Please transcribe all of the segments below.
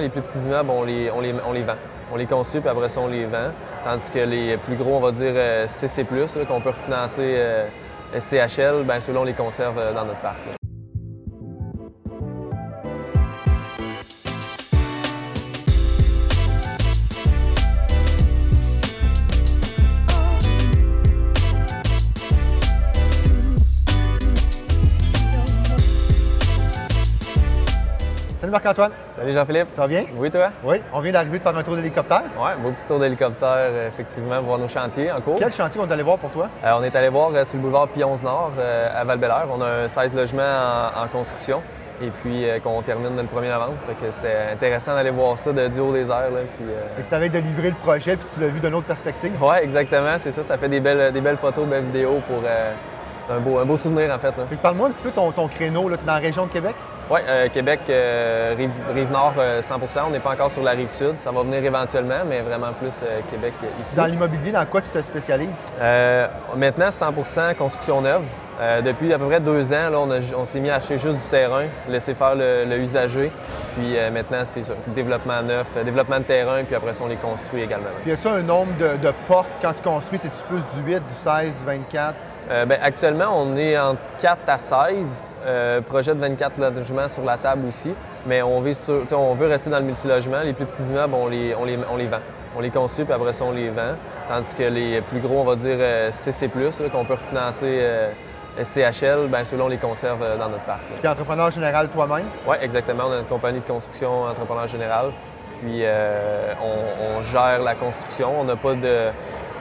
Les plus petits immeubles, on les, on les, on les vend. On les construit, puis après ça, on les vend. Tandis que les plus gros, on va dire euh, CC, là, qu'on peut refinancer euh, SCHL, ben ceux-là, on les conserve euh, dans notre parc. là. Salut Marc-Antoine, Salut Jean-Philippe. ça va bien? Oui, toi? Oui, on vient d'arriver de faire un tour d'hélicoptère. Ouais, beau petit tour d'hélicoptère, euh, effectivement, voir nos chantiers en cours. Quel chantier on est allé voir pour toi? Euh, on est allé voir euh, sur le boulevard Pionze Nord euh, à val On a un 16 logements en, en construction et puis euh, qu'on termine le 1er novembre. C'était intéressant d'aller voir ça de, du haut des airs. Là, puis, euh, tu avais de livrer le projet puis tu l'as vu d'une autre perspective. Ouais, exactement, c'est ça. Ça fait des belles, des belles photos, belles vidéos pour euh, un, beau, un beau souvenir en fait. Parle-moi un petit peu ton, ton créneau, tu es dans la région de Québec? Ouais, euh, Québec, euh, rive, rive nord euh, 100% On n'est pas encore sur la rive sud. Ça va venir éventuellement, mais vraiment plus euh, Québec ici. Dans l'immobilier, dans quoi tu te spécialises? Maintenant, 100% construction neuve. Depuis à peu près deux ans, là, on, s'est mis à acheter juste du terrain, laisser faire le, le usager. Puis maintenant, c'est ça, développement neuf, développement de terrain, puis après ça, on les construit également. Puis y a-tu un nombre de, de portes quand tu construis? C'est-tu plus du 8, du 16, du 24? Euh, ben, actuellement, on est entre 4 à 16. Euh, projet de 24 logements sur la table aussi. Mais on, vise veut rester dans le multilogement. Les plus petits immeubles, on les, on les, on les vend. On les construit, puis après ça, on les vend. Tandis que les plus gros, on va dire euh, CC, là, qu'on peut refinancer euh, SCHL, ben ceux-là, on les conserve euh, dans notre parc. là. Tu es entrepreneur général toi-même? Oui, exactement. On a une compagnie de construction entrepreneur général. Puis euh, on, on gère la construction. On n'a pas de.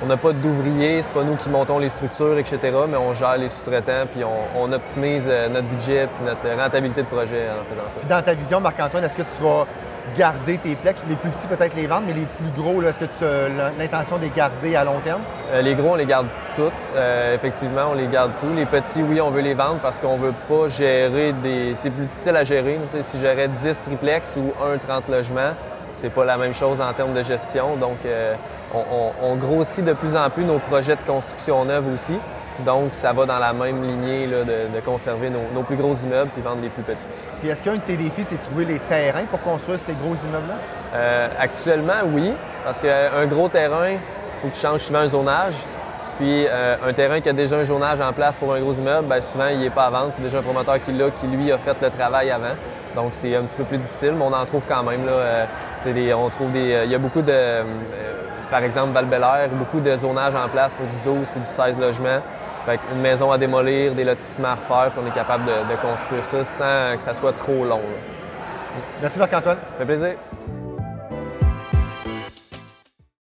On n'a pas d'ouvriers, c'est pas nous qui montons les structures, etc., mais on gère les sous-traitants, puis on, on optimise euh, notre budget puis notre rentabilité de projet en faisant ça. Dans ta vision, Marc-Antoine, est-ce que tu vas garder tes plex? Les plus petits, peut-être les vendre, mais les plus gros, est-ce que tu as l'intention de les garder à long terme? Euh, les gros, on les garde toutes. Euh, effectivement, on les garde tous. Les petits, oui, on veut les vendre parce qu'on veut pas gérer des. C'est plus difficile à gérer. Si j'aurais 10 triplex ou un 30 logements, c'est pas la même chose en termes de gestion. Donc, euh, on, on- on grossit de plus en plus nos projets de construction neuve aussi. Donc, ça va dans la même lignée là, de, de conserver nos, nos plus gros immeubles puis vendre les plus petits. Puis est-ce qu'un de tes défis, c'est de trouver les terrains pour construire ces gros immeubles-là? Euh, actuellement, oui, parce qu'un gros terrain, il faut que tu changes souvent un zonage. Puis euh, un terrain qui a déjà un zonage en place pour un gros immeuble, bien, souvent, il n'est pas à vendre. C'est déjà un promoteur qui l'a, qui lui a fait le travail avant. Donc c'est un petit peu plus difficile, mais on en trouve quand même. Là, euh, des- on trouve des, euh, il y a beaucoup de, euh, par exemple, val beaucoup de zonage en place pour du 12 puis du 16 logements. Fait une maison à démolir, des lotissements à refaire, puis on est capable de, de construire ça sans que ça soit trop long. là. Merci Marc-Antoine. Ça fait plaisir.